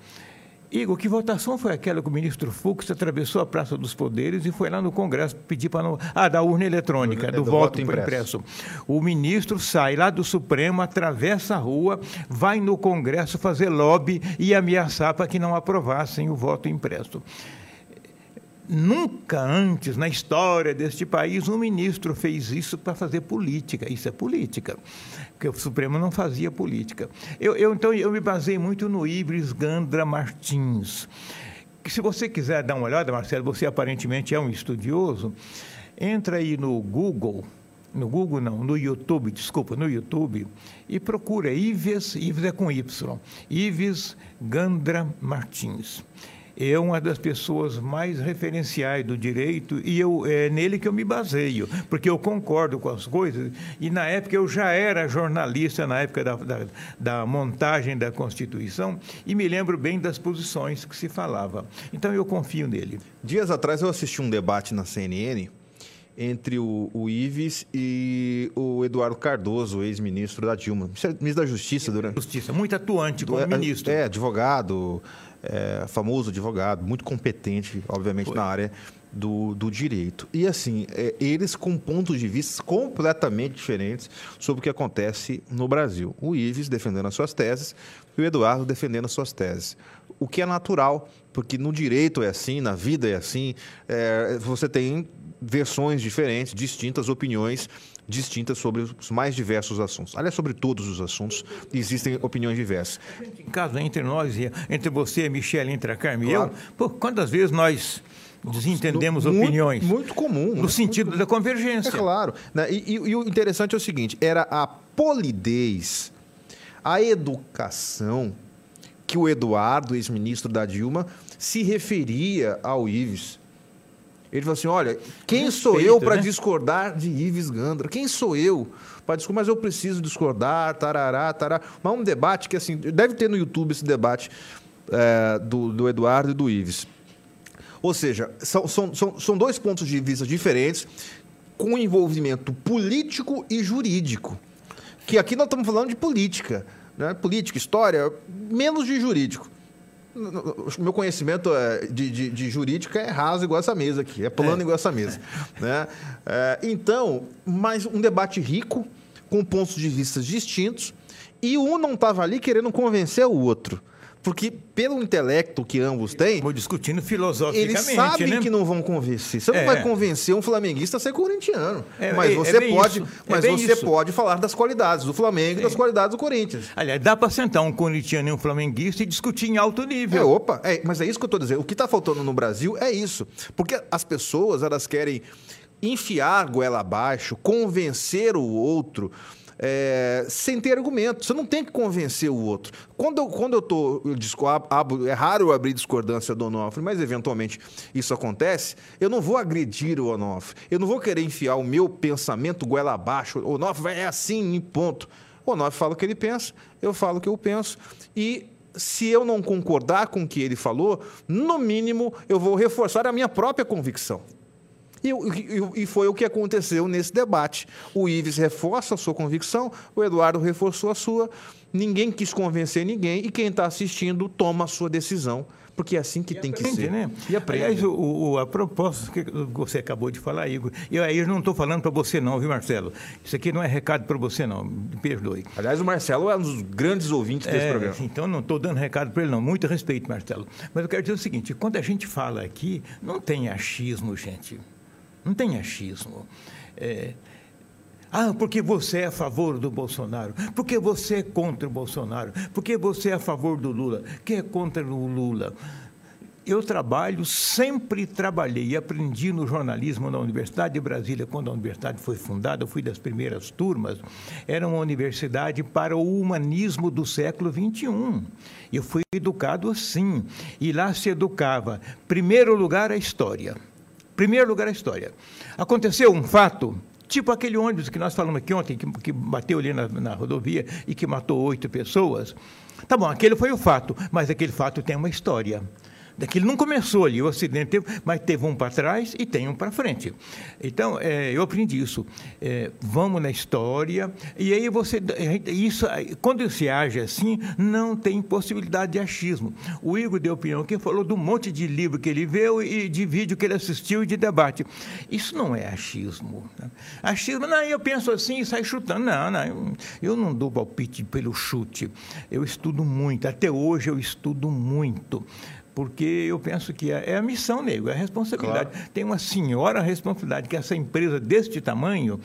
Speaker 3: Igor, que votação foi aquela que o ministro Fux atravessou a Praça dos Poderes e foi lá no Congresso pedir para não. Ah, da urna eletrônica, do, do, voto, voto impresso. impresso. O ministro sai lá do Supremo, atravessa a rua, vai no Congresso fazer lobby e ameaçar para que não aprovassem o voto impresso. Nunca antes na história deste país um ministro fez isso para fazer política. Isso é política, porque o Supremo não fazia política. Eu, eu, então, eu me basei muito no Ibris Gandra Martins. Que, se você quiser dar uma olhada, Marcelo, você aparentemente é um estudioso, entra aí no Google, no Google não, no YouTube, desculpa, no YouTube, e procura Ives, Ives é com Y, Ives Gandra Martins. É uma das pessoas mais referenciais do direito e eu, é nele que eu me baseio, porque eu concordo com as coisas. E na época eu já era jornalista, na época da, da, da montagem da Constituição, e me lembro bem das posições que se falava. Então eu confio nele.
Speaker 2: Dias atrás eu assisti um debate na CNN entre o, o Ives e o Eduardo Cardoso, ex-ministro da Dilma, ministro da Justiça durante.
Speaker 3: Justiça, muito atuante como
Speaker 2: é,
Speaker 3: ministro.
Speaker 2: É, advogado, é, famoso advogado, muito competente, obviamente, Foi. na área do, do direito. E assim, é, eles com pontos de vista completamente diferentes sobre o que acontece no Brasil. O Ives defendendo as suas teses e o Eduardo defendendo as suas teses. O que é natural, porque no direito é assim, na vida é assim, é, você tem versões diferentes, distintas opiniões distintas sobre os mais diversos assuntos. Aliás, sobre todos os assuntos existem opiniões diversas.
Speaker 3: Em casa, entre nós, entre você, Michele, entre a Carmen claro. e eu, pô, quantas vezes nós desentendemos
Speaker 2: muito,
Speaker 3: opiniões?
Speaker 2: Muito comum.
Speaker 3: No né? sentido da convergência. É
Speaker 2: claro. Né? E, e, e o interessante é o seguinte, era a polidez, a educação que o Eduardo, ex-ministro da Dilma, se referia ao Ives. Ele falou assim: olha, quem Respeito, sou eu para né? discordar de Ives Gandra? Quem sou eu para discordar? Mas eu preciso discordar, tarará, tarará. Mas um debate que, assim, deve ter no YouTube esse debate é, do, do Eduardo e do Ives. Ou seja, são, são, são, são dois pontos de vista diferentes, com envolvimento político e jurídico. Que aqui nós estamos falando de política. Né? Política, história, menos de jurídico o meu conhecimento é, de, de, de, jurídica é raso igual essa mesa aqui, é plano é. igual essa mesa. Né? É, então, mais um debate rico, com pontos de vista distintos, e um não estava ali querendo convencer o outro. Porque, pelo intelecto que ambos têm.
Speaker 3: Estamos discutindo filosoficamente.
Speaker 2: Eles sabem
Speaker 3: né?
Speaker 2: que não vão convencer. Você é. não vai convencer um flamenguista a ser corintiano. É, mas é, você, pode, é mas você pode falar das qualidades do Flamengo e das qualidades do Corinthians.
Speaker 3: Aliás, dá para sentar um corintiano e um flamenguista e discutir em alto nível.
Speaker 2: É, opa, mas é isso que eu estou dizendo. O que está faltando no Brasil é isso. Porque as pessoas elas querem enfiar a goela abaixo, convencer o outro é, sem ter argumento. Você não tem que convencer o outro. Quando eu, quando eu tô. Eu abro, é raro eu abrir discordância do Onofre, mas eventualmente isso acontece. Eu não vou agredir o Onofre. Eu não vou querer enfiar o meu pensamento goela abaixo. O Onofre é assim, ponto. O Onofre fala o que ele pensa, eu falo o que eu penso. E se eu não concordar com o que ele falou, no mínimo eu vou reforçar a minha própria convicção. E, e, e, foi o que aconteceu nesse debate. O Ives reforça a sua convicção, o Eduardo reforçou a sua. Ninguém quis convencer ninguém e quem está assistindo toma a sua decisão, porque é assim que e tem aprende, que ser.
Speaker 3: Né? E aprende. Aliás, o, o, a proposta que você acabou de falar, Igor, e aí eu não estou falando para você não, viu, Marcelo? Isso aqui não é recado para você não, me perdoe.
Speaker 2: Aliás, o Marcelo é um dos grandes ouvintes desse
Speaker 3: é,
Speaker 2: programa.
Speaker 3: Então não estou dando recado para ele não, muito respeito, Marcelo. Mas eu quero dizer o seguinte, quando a gente fala aqui, não tem achismo, gente. Não tem achismo. É, ah, porque você é a favor do Bolsonaro, porque você é contra o Bolsonaro, porque você é a favor do Lula, que é contra o Lula. Eu trabalho, sempre trabalhei e aprendi no jornalismo na Universidade de Brasília, quando a universidade foi fundada, eu fui das primeiras turmas, era uma universidade para o humanismo do século XXI. Eu fui educado assim, e lá se educava, primeiro lugar, a história. Primeiro lugar, a história. Aconteceu um fato, tipo aquele ônibus que nós falamos aqui ontem, que, que bateu ali na, na rodovia e que matou oito pessoas. Tá bom, aquele foi o fato, mas aquele fato tem uma história. Daquilo não começou ali, o acidente teve, mas teve um para trás e tem um para frente. Então, é, eu aprendi isso. É, vamos na história, e aí você. Isso, quando se age assim, não tem possibilidade de achismo. O Igor deu opinião que falou do monte de livro que ele viu e de vídeo que ele assistiu e de debate. Isso não é achismo. Né? Achismo, não, eu penso assim e sai chutando. Não, não, eu não dou palpite pelo chute. Eu estudo muito, até hoje eu estudo muito porque eu penso que é, é a missão, nego, é a responsabilidade. Claro. Tem uma senhora responsabilidade que essa empresa deste tamanho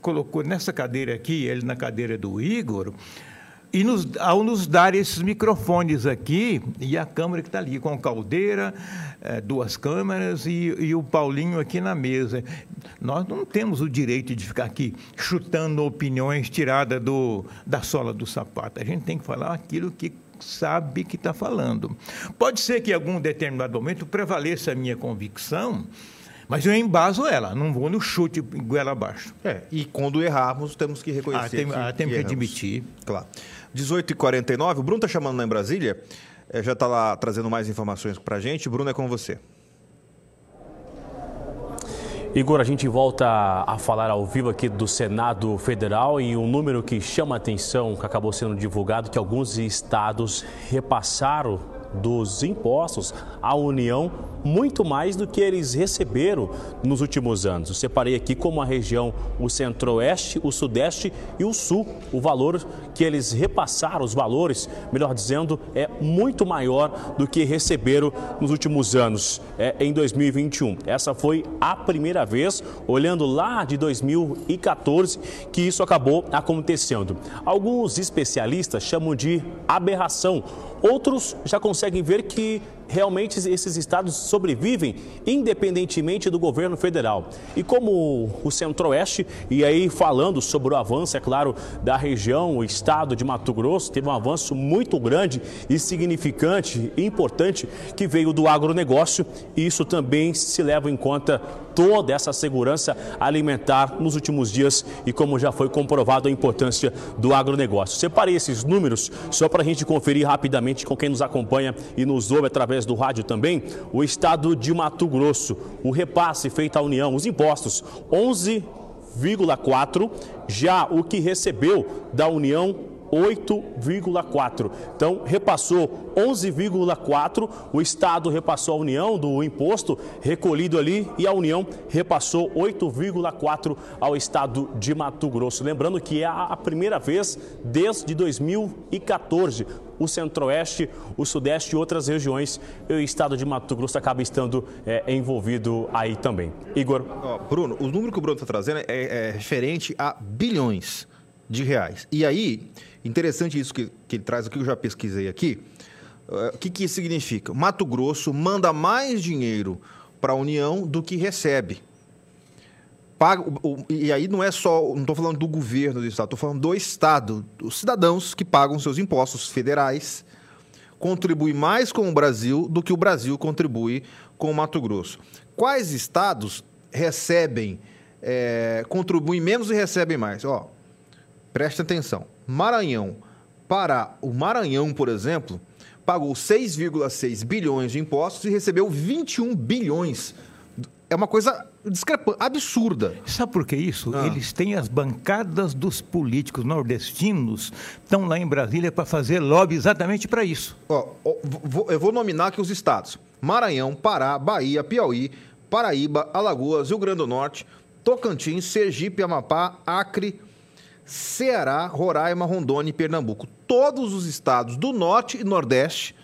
Speaker 3: colocou nessa cadeira aqui, ele na cadeira do Igor, e nos, ao nos dar esses microfones aqui, e a câmera que está ali, com caldeira, é, duas câmeras e, e, o Paulinho aqui na mesa. Nós não temos o direito de ficar aqui chutando opiniões tiradas do, da sola do sapato. A gente tem que falar aquilo que sabe que está falando. Pode ser que em algum determinado momento prevaleça a minha convicção, mas eu embaso ela, não vou no chute goela abaixo.
Speaker 2: É, e quando errarmos, temos que reconhecer
Speaker 3: Ah, tem-
Speaker 2: que,
Speaker 3: ah, temos que
Speaker 2: erramos.
Speaker 3: admitir.
Speaker 2: Claro. 18h49, o Bruno está chamando lá em Brasília, eh, já está lá trazendo mais informações para a gente. Bruno, é com você.
Speaker 4: Igor, a gente volta a falar ao vivo aqui do Senado Federal e um número que chama a atenção, que acabou sendo divulgado, que alguns estados repassaram dos impostos à União muito mais do que eles receberam nos últimos anos. Eu separei aqui como a região o Centro-Oeste, o Sudeste e o Sul. O valor que eles repassaram, os valores, melhor dizendo, é muito maior do que receberam nos últimos anos, é, em 2021. Essa foi a primeira vez, olhando lá de 2014, que isso acabou acontecendo. Alguns especialistas chamam de aberração, outros já conseguem ver que realmente esses estados sobrevivem independentemente do governo federal. E como o Centro-Oeste, e aí falando sobre o avanço, é claro, da região, o estado de Mato Grosso, teve um avanço muito grande e significante e importante que veio do agronegócio, e isso também se leva em conta toda essa segurança alimentar nos últimos dias e como já foi comprovado a importância do agronegócio. Separei esses números só para a gente conferir rapidamente com quem nos acompanha e nos ouve através do rádio também. O estado de Mato Grosso, o repasse feito à União, os impostos, 11,4. Já o que recebeu da União, 8,4. Então, repassou 11,4. O Estado repassou a União do imposto recolhido ali e a União repassou 8,4 ao Estado de Mato Grosso. Lembrando que é a primeira vez desde 2014 o Centro-Oeste, o Sudeste e outras regiões, e o Estado de Mato Grosso acaba estando é, envolvido aí também. Igor.
Speaker 2: Ó, Bruno, o número que o Bruno está trazendo é, é referente a bilhões de reais. E aí, interessante isso que, que ele traz aqui, que eu já pesquisei aqui. Eh, O que, que isso significa? Mato Grosso manda mais dinheiro para a União do que recebe. Paga, o- o- e aí não é só, não estou falando do governo do Estado, estou falando do Estado, dos cidadãos que pagam seus impostos federais, contribui mais com o Brasil do que o Brasil contribui com o Mato Grosso. Quais estados recebem, eh, contribuem menos e recebem mais? Ó, preste atenção. Maranhão, Pará. O Maranhão, por exemplo, pagou 6,6 bilhões de impostos e recebeu 21 bilhões. É uma coisa discrepante, absurda.
Speaker 3: Sabe por que isso?
Speaker 2: Ah.
Speaker 3: Eles têm as bancadas dos políticos nordestinos, estão lá em Brasília para fazer lobby exatamente para isso.
Speaker 2: Ó, eu vou nominar aqui os estados: Maranhão, Pará, Bahia, Piauí, Paraíba, Alagoas, Rio Grande do Norte, Tocantins, Sergipe, Amapá, Acre, Ceará, Roraima, Rondônia e Pernambuco. Todos os estados do Norte e Nordeste,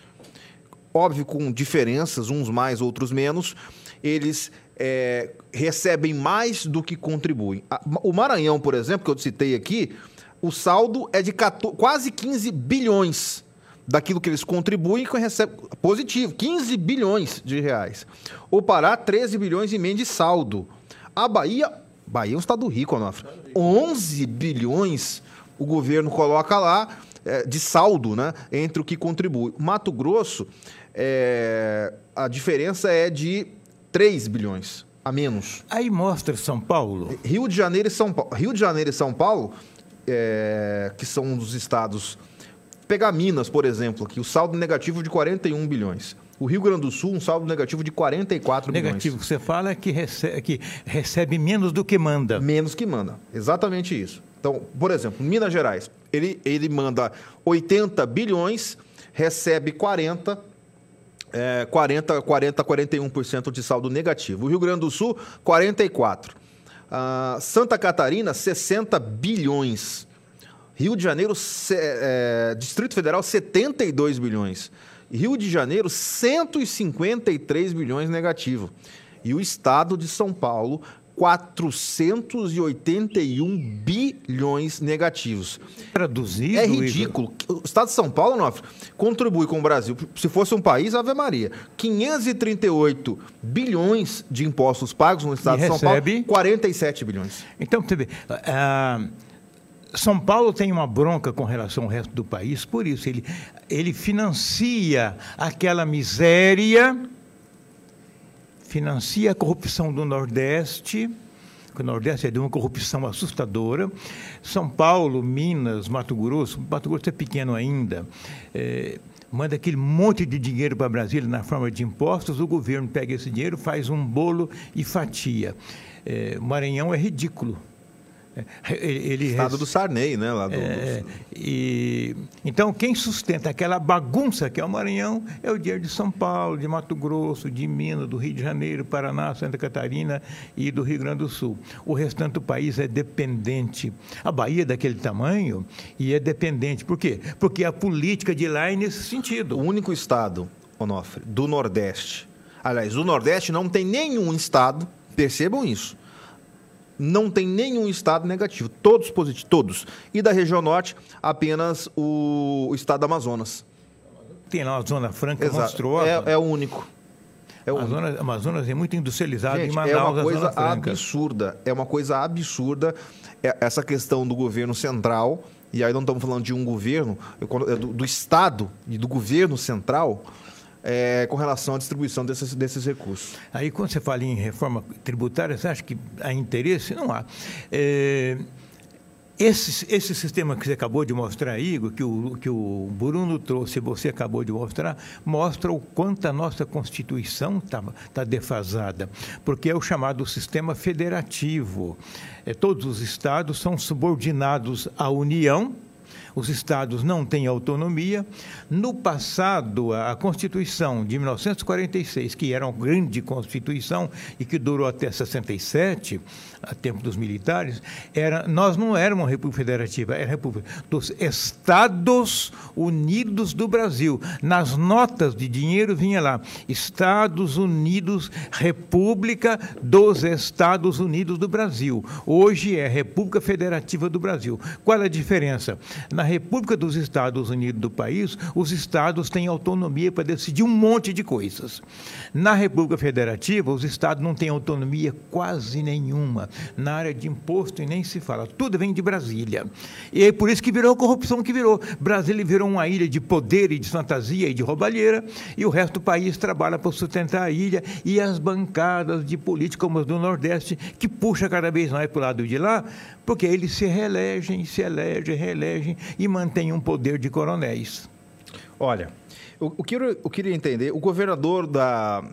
Speaker 2: óbvio com diferenças, uns mais, outros menos, eles é, recebem mais do que contribuem. O Maranhão, por exemplo, que eu citei aqui, o saldo é de 14 quase 15 bilhões daquilo que eles contribuem que recebem positivo, 15 bilhões de reais. O Pará, 13 bilhões e meio de saldo. A Bahia, Bahia é um estado rico, Onofre. 11 bilhões o governo coloca lá é, de saldo, né, entre o que contribui. Mato Grosso, é, a diferença é de 3 bilhões a menos.
Speaker 3: Aí mostra São Paulo.
Speaker 2: Rio de Janeiro e São Paulo. Rio de Janeiro e São Paulo, é, que são um dos estados. Pegar Minas, por exemplo, aqui, o saldo negativo de 41 bilhões. O Rio Grande do Sul, um saldo negativo de 44
Speaker 3: Negativo
Speaker 2: bilhões.
Speaker 3: que você fala é que recebe, que recebe menos do que manda.
Speaker 2: Menos que manda. Exatamente isso. Então, por exemplo, Minas Gerais, ele, ele manda 80 bilhões, recebe 40, é, 40, 40, 41% de saldo negativo. O Rio Grande do Sul, 44. Ah, Santa Catarina, 60 bilhões. Rio de Janeiro, é, Distrito Federal, 72 bilhões. Rio de Janeiro, 153 bilhões negativo. E o estado de São Paulo, 481 bilhões negativos.
Speaker 3: Traduzido.
Speaker 2: É
Speaker 3: Igor,
Speaker 2: ridículo. O Estado de São Paulo, Nofre, contribui com o Brasil. Se fosse um país, Ave Maria. 538 bilhões de impostos pagos no Estado
Speaker 3: E
Speaker 2: de São
Speaker 3: recebe?
Speaker 2: Paulo, 47 bilhões.
Speaker 3: Então, você vê, ah, São Paulo tem uma bronca com relação ao resto do país, por isso ele, ele financia aquela miséria, financia a corrupção do Nordeste, que o Nordeste é de uma corrupção assustadora. São Paulo, Minas, Mato Grosso, Mato Grosso é pequeno ainda, é, manda aquele monte de dinheiro para Brasília na forma de impostos, o governo pega esse dinheiro, faz um bolo e fatia. É, Maranhão é ridículo.
Speaker 2: Ele, Estado do Sarney, né? Lá do,
Speaker 3: é, e, então, quem sustenta aquela bagunça que é o Maranhão é o dinheiro de São Paulo, de Mato Grosso, de Minas, do Rio de Janeiro, Paraná, Santa Catarina e do Rio Grande do Sul. O restante do país é dependente. A Bahia é daquele tamanho e é dependente. Por quê? Porque a política de lá é nesse sentido.
Speaker 2: O único estado, Onofre, do Nordeste. Aliás, do Nordeste não tem nenhum estado, percebam isso não tem nenhum estado negativo, todos positivos, todos. E da região norte, apenas o, o estado do Amazonas.
Speaker 3: Tem lá uma zona franca Exato. monstruosa.
Speaker 2: É, é o único.
Speaker 3: É o Amazonas, Amazonas é muito industrializado
Speaker 2: Gente,
Speaker 3: em Manaus,
Speaker 2: é uma coisa absurda. É uma coisa absurda essa questão do governo central. E aí não estamos falando de um governo, é do, do Estado e do governo central é, com relação à distribuição desses, desses recursos.
Speaker 3: Aí, quando você fala em reforma tributária, você acha que há interesse? Não há. É, esse, esse sistema que você acabou de mostrar, Igor, que o, que o Bruno trouxe você acabou de mostrar, mostra o quanto a nossa Constituição está tá defasada, porque é o chamado sistema federativo. É, todos os estados são subordinados à União, os estados não têm autonomia. No passado, a Constituição de 1946, que era uma grande Constituição e que durou até 67, a tempo dos militares, era, nós não éramos uma República Federativa, era a República dos Estados Unidos do Brasil. Nas notas de dinheiro vinha lá, Estados Unidos, República dos Estados Unidos do Brasil. Hoje é República Federativa do Brasil. Qual é a diferença? Na República dos Estados Unidos do país, os estados têm autonomia para decidir um monte de coisas. Na República Federativa, os estados não têm autonomia quase nenhuma. Na área de imposto, e nem se fala. Tudo vem de Brasília. E é por isso que virou a corrupção que virou. Brasília virou uma ilha de poder e de fantasia e de roubalheira, e o resto do país trabalha para sustentar a ilha e as bancadas de políticos como as do Nordeste, que puxa cada vez mais para o lado de lá, porque eles se reelegem, se elegem, reelegem e mantêm um poder de coronéis.
Speaker 2: Olha, que eu, eu queria entender, o governador da,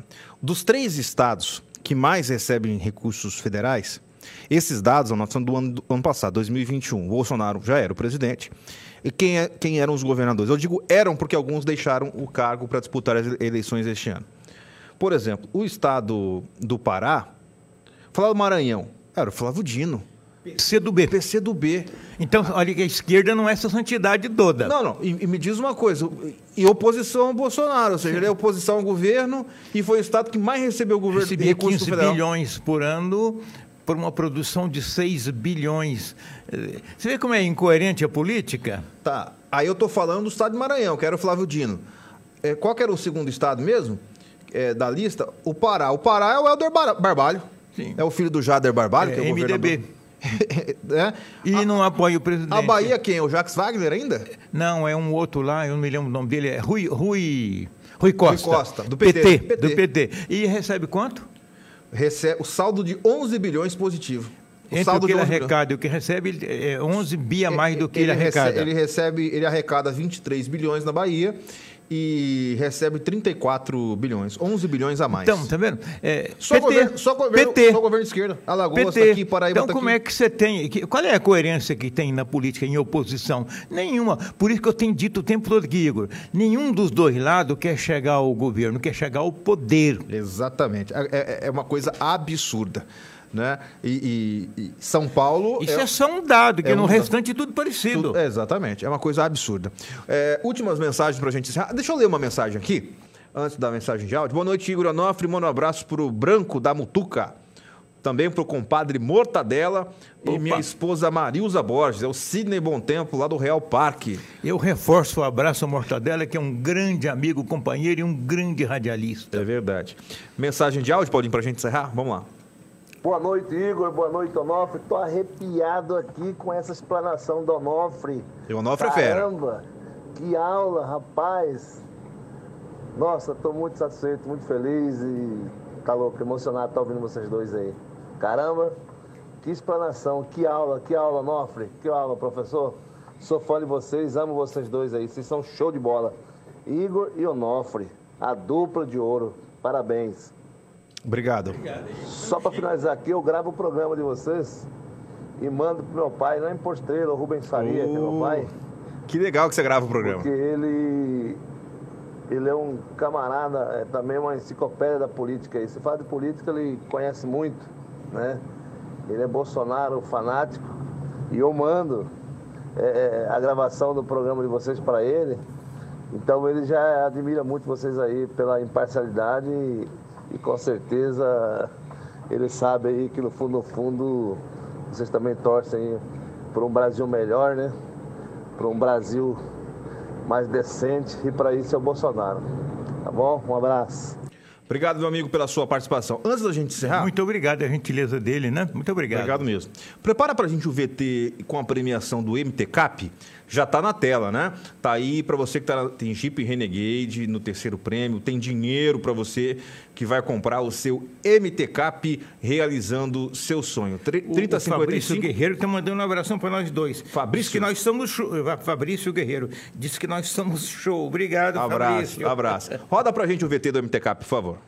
Speaker 2: dos três estados que mais recebem recursos federais, esses dados são do ano, do ano passado, 2021. O Bolsonaro já era o presidente. E quem, é, quem eram os governadores? Eu digo eram porque alguns deixaram o cargo para disputar as eleições este ano. Por exemplo, o estado do Pará, falar do Maranhão, era o Flávio Dino.
Speaker 3: PC do B.
Speaker 2: PC do B.
Speaker 3: Então, olha que a esquerda não é essa santidade toda.
Speaker 2: Não, não. E, e me diz uma coisa. E oposição ao Bolsonaro, ou seja, ele é oposição ao governo e foi o estado que mais recebeu o governo
Speaker 3: recursos 15 federal. bilhões por ano por uma produção de 6 bilhões. Você vê como é incoerente a política?
Speaker 2: Tá. Aí eu estou falando do estado de Maranhão, que era o Flávio Dino. É, qual que era o segundo estado mesmo? É, da lista? O Pará. O Pará é o Helder Barbalho. Sim. É o filho do Jader Barbalho,
Speaker 3: é,
Speaker 2: que é o
Speaker 3: MDB. é? E a, não apoia o presidente.
Speaker 2: A Bahia quem? O Jacques Wagner ainda?
Speaker 3: Não, é um outro lá, eu não me lembro o nome dele, é Rui, Rui, Rui Costa.
Speaker 2: Rui Costa, do PT,
Speaker 3: PT, PT. Do PT. E recebe quanto?
Speaker 2: Recebe o saldo de 11 bilhões positivo.
Speaker 3: O Entre saldo o que ele arrecada e o que recebe, é 11 bi a mais do que ele, ele arrecada.
Speaker 2: Recebe, ele recebe, ele arrecada 23 bilhões na Bahia e recebe 34 bilhões, 11 bilhões a mais.
Speaker 3: Então, tá vendo? É,
Speaker 2: só, PT, governo, só, governo, PT, só governo de esquerda. Alagoas
Speaker 3: PT.
Speaker 2: Tá aqui, Paraíba
Speaker 3: Então,
Speaker 2: tá
Speaker 3: como
Speaker 2: aqui.
Speaker 3: é que você tem... Qual é a coerência que tem na política em oposição? Nenhuma. Por isso que eu tenho dito o tempo todo aqui, Igor, nenhum dos dois lados quer chegar ao governo, quer chegar ao poder.
Speaker 2: Exatamente. É, é, é uma coisa absurda. Né? E, e, e, São Paulo.
Speaker 3: Isso é, é só um dado, que é no um restante é tudo parecido.
Speaker 2: Tudo, exatamente, é uma coisa absurda. É, últimas mensagens para a gente encerrar. Deixa eu ler uma mensagem aqui, antes da mensagem de áudio. Boa noite, Igor Onofre. Manda um abraço para o Branco da Mutuca. Também para o compadre Mortadela Opa. e minha esposa Marilza Borges. É o Sidney Bom Tempo, lá do Real Parque.
Speaker 3: Eu reforço o abraço ao Mortadela, que é um grande amigo, companheiro e um grande radialista.
Speaker 2: É verdade. Mensagem de áudio, Paulinho, para a gente encerrar? Vamos lá.
Speaker 9: Boa noite, Igor. Boa noite, Onofre. Tô arrepiado aqui com essa explanação do Onofre.
Speaker 2: E o Onofre é fera.
Speaker 9: Caramba, que aula, rapaz. Nossa, tô muito satisfeito, muito feliz e tá louco, emocionado tá ouvindo vocês dois aí. Caramba, que explanação, que aula, que aula, Onofre. Que aula, professor. Sou fã de vocês, amo vocês dois aí. Vocês são show de bola. Igor e Onofre, a dupla de ouro. Parabéns.
Speaker 2: Obrigado.
Speaker 9: Só para finalizar aqui, eu gravo o programa de vocês e mando pro meu pai, lá em o Rubens Faria, que é meu pai.
Speaker 2: Que legal que você grava o programa.
Speaker 9: Porque ele, ele é um camarada, é também uma enciclopédia da política. E se fala de política, ele conhece muito, né? Ele é Bolsonaro fanático e eu mando é, a gravação do programa de vocês para ele. Então ele já admira muito vocês aí pela imparcialidade e, e com certeza ele sabe aí que no fundo, no fundo, vocês também torcem por um Brasil melhor, né? Por um Brasil mais decente e para isso é o Bolsonaro. Tá bom? Um abraço.
Speaker 2: Obrigado, meu amigo, pela sua participação. Antes da gente encerrar.
Speaker 3: Muito obrigado, a gentileza dele, né? Muito obrigado.
Speaker 2: Obrigado mesmo. Prepara pra gente o VT com a premiação do MTCAP. Já tá na tela, né? Tá aí para você que tá, tem Jeep Renegade no terceiro prêmio, tem dinheiro para você que vai comprar o seu MTCAP realizando seu sonho. Tr-
Speaker 3: O-
Speaker 2: 30
Speaker 3: o Fabrício
Speaker 2: 55
Speaker 3: Guerreiro está mandando um abração para nós dois.
Speaker 2: Fabrício?
Speaker 3: Diz que nós somos show. Fabrício Guerreiro. Disse que nós somos show. Obrigado,
Speaker 2: Abraço,
Speaker 3: Fabrício.
Speaker 2: abraço. Roda pra gente o VT do MTCAP, por favor.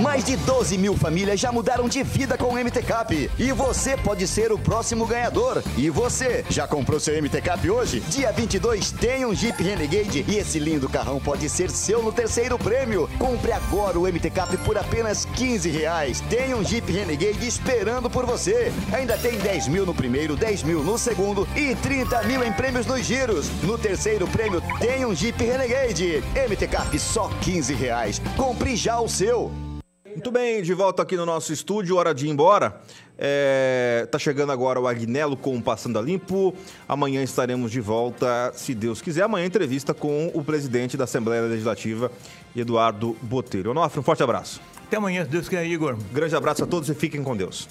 Speaker 10: Mais de 12 mil famílias já mudaram de vida com o MTCAP. E você pode ser o próximo ganhador. E você, já comprou seu MTCAP hoje? Dia 22 tem um Jeep Renegade e esse lindo carrão pode ser seu no terceiro prêmio. Compre agora o MTCAP por apenas 15 reais. Tem um Jeep Renegade esperando por você. Ainda tem 10 mil no primeiro, 10 mil no segundo e 30 mil em prêmios nos giros. No terceiro prêmio tem um Jeep Renegade. MTCAP só 15 reais. Compre já o seu.
Speaker 2: Muito bem, de volta aqui no nosso estúdio, hora de ir embora. É, tá chegando agora o Agnello com o Passando a Limpo. Amanhã estaremos de volta, se Deus quiser. Amanhã entrevista com o presidente da Assembleia Legislativa, Eduardo Botelho. Onofre, um forte abraço.
Speaker 3: Até amanhã, se Deus quiser, Igor.
Speaker 2: Grande abraço a todos e fiquem com Deus.